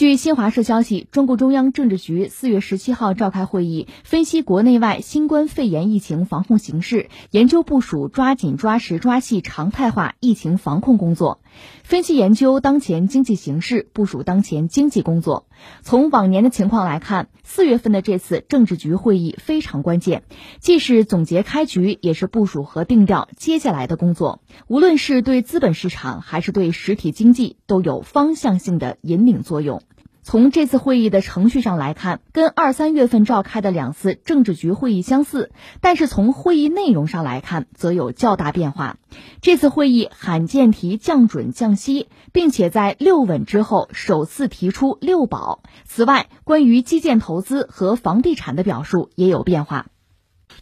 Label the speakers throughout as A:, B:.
A: 据新华社消息，中共中央政治局四月十七号召开会议，分析国内外新冠肺炎疫情防控形势，研究部署抓紧抓实抓细常态化疫情防控工作，分析研究当前经济形势，部署当前经济工作。从往年的情况来看，四月份的这次政治局会议非常关键，既是总结开局，也是部署和定调接下来的工作。无论是对资本市场，还是对实体经济，都有方向性的引领作用。从这次会议的程序上来看，跟二三月份召开的两次政治局会议相似，但是从会议内容上来看，则有较大变化。这次会议罕见提降准降息，并且在六稳之后首次提出六保。此外，关于基建投资和房地产的表述也有变化。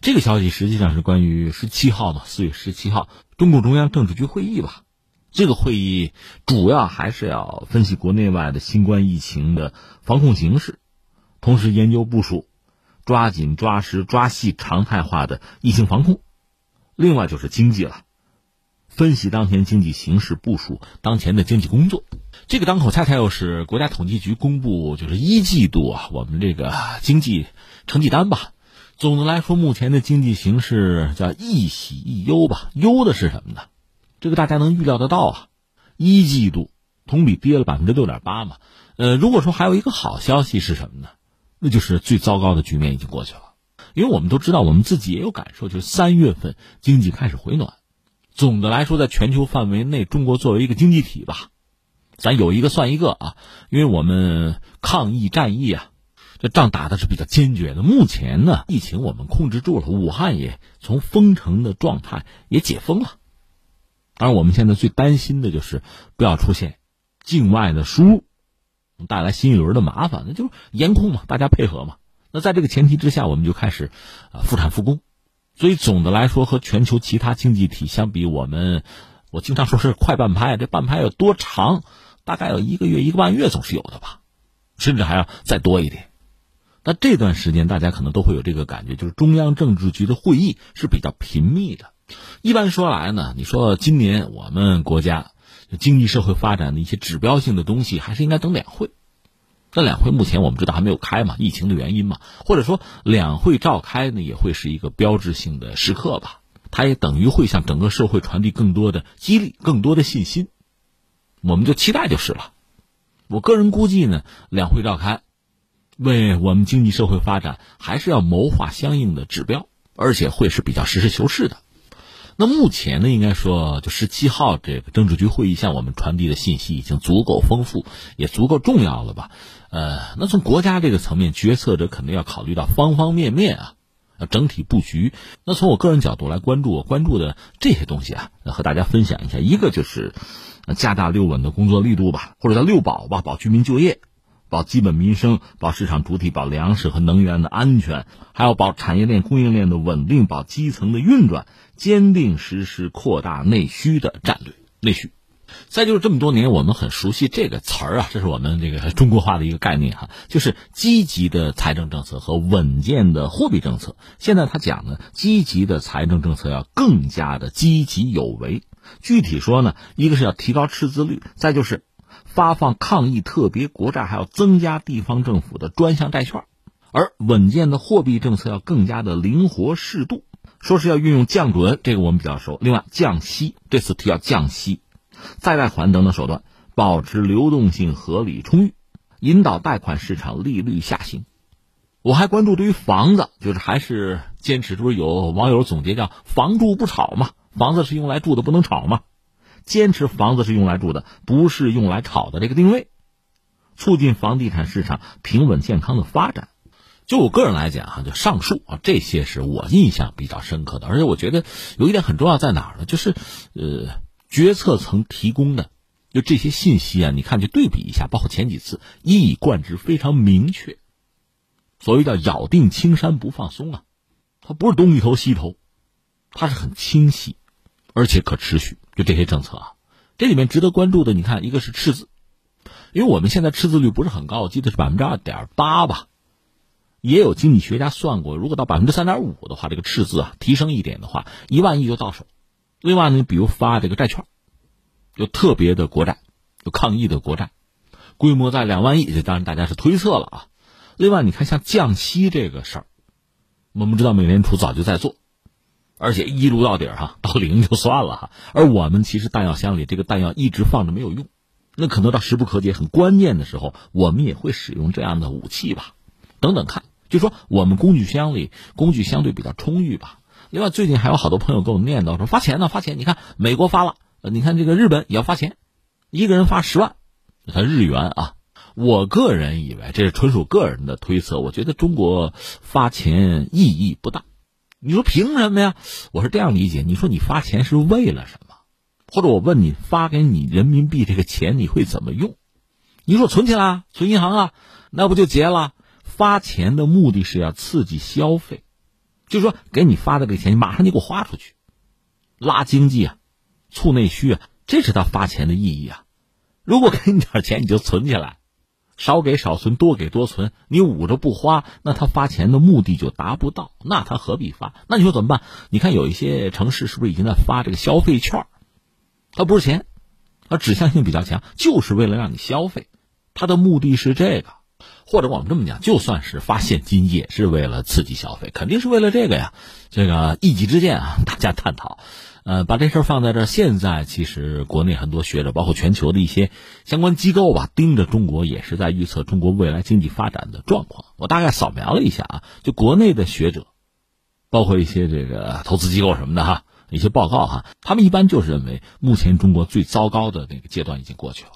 B: 这个消息实际上是关于十七号的四月十七号中共中央政治局会议吧。这个会议主要还是要分析国内外的新冠疫情的防控形势，同时研究部署，抓紧抓实抓细常态化的疫情防控。另外就是经济了，分析当前经济形势，部署当前的经济工作。这个当口恰恰又是国家统计局公布就是一季度啊我们这个经济成绩单吧。总的来说，目前的经济形势叫一喜一忧吧。忧的是什么呢？这个大家能预料得到啊，一季度同比跌了百分之六点八嘛。呃，如果说还有一个好消息是什么呢？那就是最糟糕的局面已经过去了。因为我们都知道，我们自己也有感受，就是三月份经济开始回暖。总的来说，在全球范围内，中国作为一个经济体吧，咱有一个算一个啊。因为我们抗疫战役啊，这仗打的是比较坚决的。目前呢，疫情我们控制住了，武汉也从封城的状态也解封了。而我们现在最担心的就是不要出现境外的输入带来新一轮的麻烦，那就是严控嘛，大家配合嘛。那在这个前提之下，我们就开始啊复产复工。所以总的来说，和全球其他经济体相比，我们我经常说是快半拍。这半拍有多长？大概有一个月、一个半月总是有的吧，甚至还要再多一点。那这段时间大家可能都会有这个感觉，就是中央政治局的会议是比较频密的。一般说来呢，你说今年我们国家经济社会发展的一些指标性的东西，还是应该等两会。那两会目前我们知道还没有开嘛，疫情的原因嘛，或者说两会召开呢，也会是一个标志性的时刻吧。它也等于会向整个社会传递更多的激励、更多的信心。我们就期待就是了。我个人估计呢，两会召开，为我们经济社会发展还是要谋划相应的指标，而且会是比较实事求是的。那目前呢，应该说，就十七号这个政治局会议向我们传递的信息已经足够丰富，也足够重要了吧？呃，那从国家这个层面，决策者肯定要考虑到方方面面啊，整体布局。那从我个人角度来关注，我关注的这些东西啊，和大家分享一下。一个就是加大六稳的工作力度吧，或者叫六保吧，保居民就业。保基本民生，保市场主体，保粮食和能源的安全，还要保产业链、供应链的稳定，保基层的运转，坚定实施扩大内需的战略。内需，再就是这么多年我们很熟悉这个词儿啊，这是我们这个中国化的一个概念哈，就是积极的财政政策和稳健的货币政策。现在他讲呢，积极的财政政策要更加的积极有为。具体说呢，一个是要提高赤字率，再就是。发放抗疫特别国债，还要增加地方政府的专项债券，而稳健的货币政策要更加的灵活适度。说是要运用降准，这个我们比较熟。另外，降息，这次提要降息，再贷款等等手段，保持流动性合理充裕，引导贷款市场利率下行。我还关注对于房子，就是还是坚持，就是有网友总结叫“房住不炒”嘛？房子是用来住的，不能炒嘛？坚持房子是用来住的，不是用来炒的这个定位，促进房地产市场平稳健康的发展。就我个人来讲哈，就上述啊，这些是我印象比较深刻的。而且我觉得有一点很重要在哪儿呢？就是，呃，决策层提供的就这些信息啊，你看去对比一下，包括前几次一以贯之，非常明确。所谓叫咬定青山不放松啊，它不是东一头西一头，它是很清晰，而且可持续。就这些政策啊，这里面值得关注的，你看，一个是赤字，因为我们现在赤字率不是很高，我记得是百分之二点八吧。也有经济学家算过，如果到百分之三点五的话，这个赤字啊提升一点的话，一万亿就到手。另外呢，比如发这个债券，有特别的国债，有抗疫的国债，规模在两万亿，这当然大家是推测了啊。另外，你看像降息这个事儿，我们知道美联储早就在做，而且一路到底儿哈，到零就算了哈。而我们其实弹药箱里这个弹药一直放着没有用，那可能到时不可解、很关键的时候，我们也会使用这样的武器吧。等等看，就说我们工具箱里工具相对比较充裕吧。另外，最近还有好多朋友跟我念叨说发钱呢，发钱。你看美国发了，你看这个日本也要发钱，一个人发十万，他日元啊。我个人以为这是纯属个人的推测，我觉得中国发钱意义不大。你说凭什么呀？我是这样理解，你说你发钱是为了什么？或者我问你，发给你人民币这个钱你会怎么用？你说存起来，存银行啊，那不就结了？发钱的目的是要刺激消费，就说给你发的这个钱，你马上就给我花出去，拉经济啊，促内需啊，这是他发钱的意义啊。如果给你点钱，你就存起来。少给少存，多给多存，你捂着不花，那他发钱的目的就达不到，那他何必发？那你说怎么办？你看有一些城市是不是已经在发这个消费券？它不是钱，它指向性比较强，就是为了让你消费，它的目的是这个。或者我们这么讲，就算是发现金，也是为了刺激消费，肯定是为了这个呀。这个一己之见啊，大家探讨。呃，把这事儿放在这儿，现在其实国内很多学者，包括全球的一些相关机构吧，盯着中国也是在预测中国未来经济发展的状况。我大概扫描了一下啊，就国内的学者，包括一些这个投资机构什么的哈，一些报告哈，他们一般就是认为目前中国最糟糕的那个阶段已经过去了。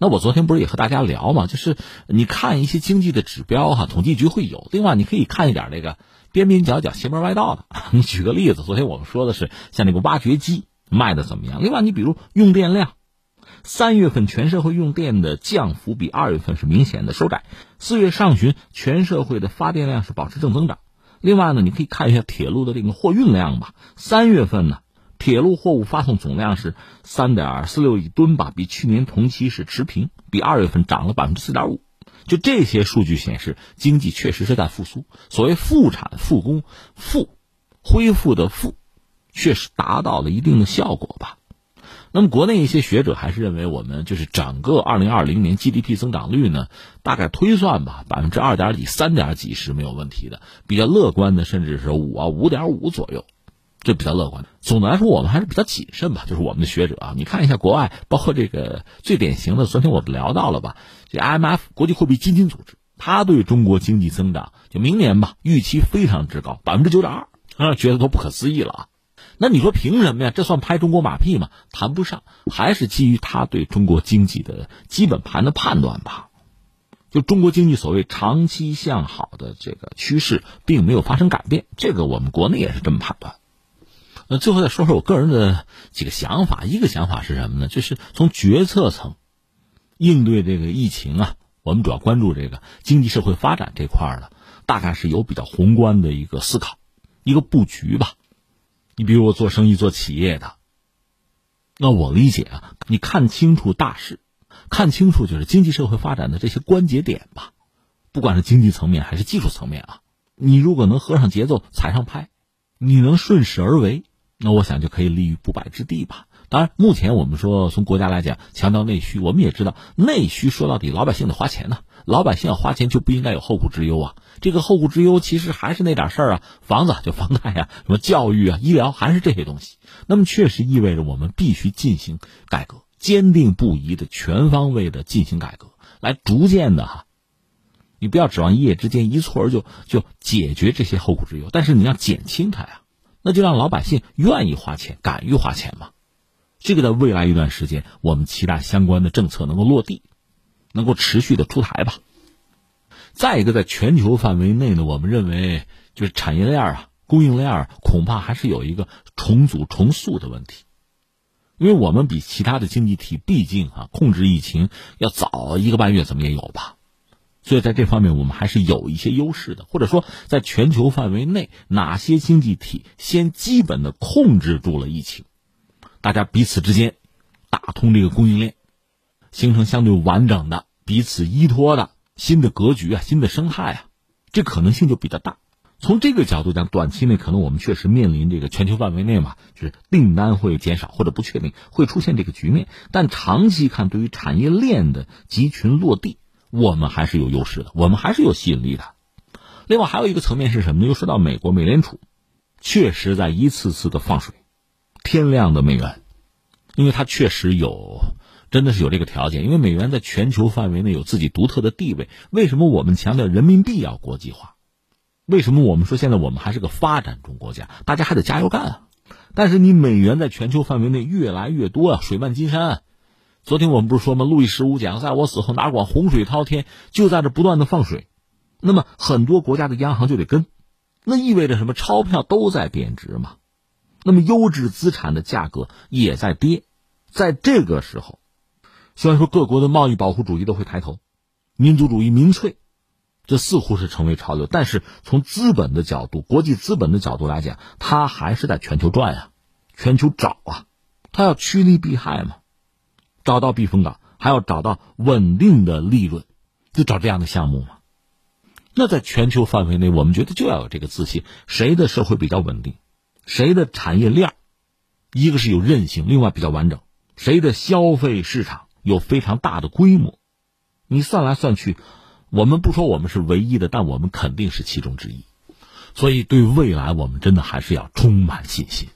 B: 那我昨天不是也和大家聊嘛，就是你看一些经济的指标哈，统计局会有，另外你可以看一点这个。边边角角邪门歪道的，你举个例子，昨天我们说的是像那个挖掘机卖的怎么样？另外，你比如用电量，三月份全社会用电的降幅比二月份是明显的收窄，四月上旬全社会的发电量是保持正增长。另外呢，你可以看一下铁路的这个货运量吧，三月份呢，铁路货物发送总量是三点四六亿吨吧，比去年同期是持平，比二月份涨了百分之四点五。就这些数据显示，经济确实是在复苏。所谓复产复工复恢复的复，确实达到了一定的效果吧。那么，国内一些学者还是认为，我们就是整个二零二零年 GDP 增长率呢，大概推算吧，百分之二点几、三点几是没有问题的。比较乐观的，甚至是五啊五点五左右。这比较乐观的。总的来说，我们还是比较谨慎吧。就是我们的学者啊，你看一下国外，包括这个最典型的，昨天我们聊到了吧？这 IMF 国际货币基金组织，他对中国经济增长就明年吧预期非常之高，百分之九点二啊，觉得都不可思议了啊。那你说凭什么呀？这算拍中国马屁吗？谈不上，还是基于他对中国经济的基本盘的判断吧。就中国经济所谓长期向好的这个趋势，并没有发生改变，这个我们国内也是这么判断。那最后再说说我个人的几个想法。一个想法是什么呢？就是从决策层应对这个疫情啊，我们主要关注这个经济社会发展这块儿的，大概是有比较宏观的一个思考，一个布局吧。你比如我做生意做企业的，那我理解啊，你看清楚大势，看清楚就是经济社会发展的这些关节点吧，不管是经济层面还是技术层面啊，你如果能合上节奏踩上拍，你能顺势而为。那我想就可以立于不败之地吧。当然，目前我们说从国家来讲强调内需，我们也知道内需说到底老百姓得花钱呢，老百姓要花钱就不应该有后顾之忧啊。这个后顾之忧其实还是那点事儿啊，房子就房贷呀，什么教育啊、医疗还是这些东西。那么确实意味着我们必须进行改革，坚定不移的全方位的进行改革，来逐渐的哈，你不要指望一夜之间一蹴而就就解决这些后顾之忧，但是你要减轻它呀。那就让老百姓愿意花钱、敢于花钱嘛。这个在未来一段时间，我们期待相关的政策能够落地，能够持续的出台吧。再一个，在全球范围内呢，我们认为就是产业链啊、供应链恐怕还是有一个重组重塑的问题，因为我们比其他的经济体毕竟啊控制疫情要早一个半月，怎么也有吧。所以在这方面，我们还是有一些优势的，或者说，在全球范围内，哪些经济体先基本的控制住了疫情，大家彼此之间打通这个供应链，形成相对完整的、彼此依托的新的格局啊、新的生态啊，这可能性就比较大。从这个角度讲，短期内可能我们确实面临这个全球范围内嘛，就是订单会减少或者不确定会出现这个局面。但长期看，对于产业链的集群落地，我们还是有优势的，我们还是有吸引力的。另外还有一个层面是什么呢？又说到美国美联储，确实在一次次的放水，天量的美元，因为它确实有，真的是有这个条件。因为美元在全球范围内有自己独特的地位。为什么我们强调人民币要国际化？为什么我们说现在我们还是个发展中国家？大家还得加油干啊！但是你美元在全球范围内越来越多啊，水漫金山。昨天我们不是说吗？路易十五讲，在我死后哪管洪水滔天，就在这不断的放水。那么很多国家的央行就得跟，那意味着什么？钞票都在贬值嘛。那么优质资产的价格也在跌。在这个时候，虽然说各国的贸易保护主义都会抬头，民族主义民粹。这似乎是成为潮流，但是从资本的角度，国际资本的角度来讲，它还是在全球转呀，全球找啊，它要趋利避害嘛，找到避风港，还要找到稳定的利润，就找这样的项目嘛。那在全球范围内，我们觉得就要有这个自信：谁的社会比较稳定，谁的产业链一个是有韧性，另外比较完整，谁的消费市场有非常大的规模，你算来算去。我们不说我们是唯一的，但我们肯定是其中之一，所以对未来我们真的还是要充满信心。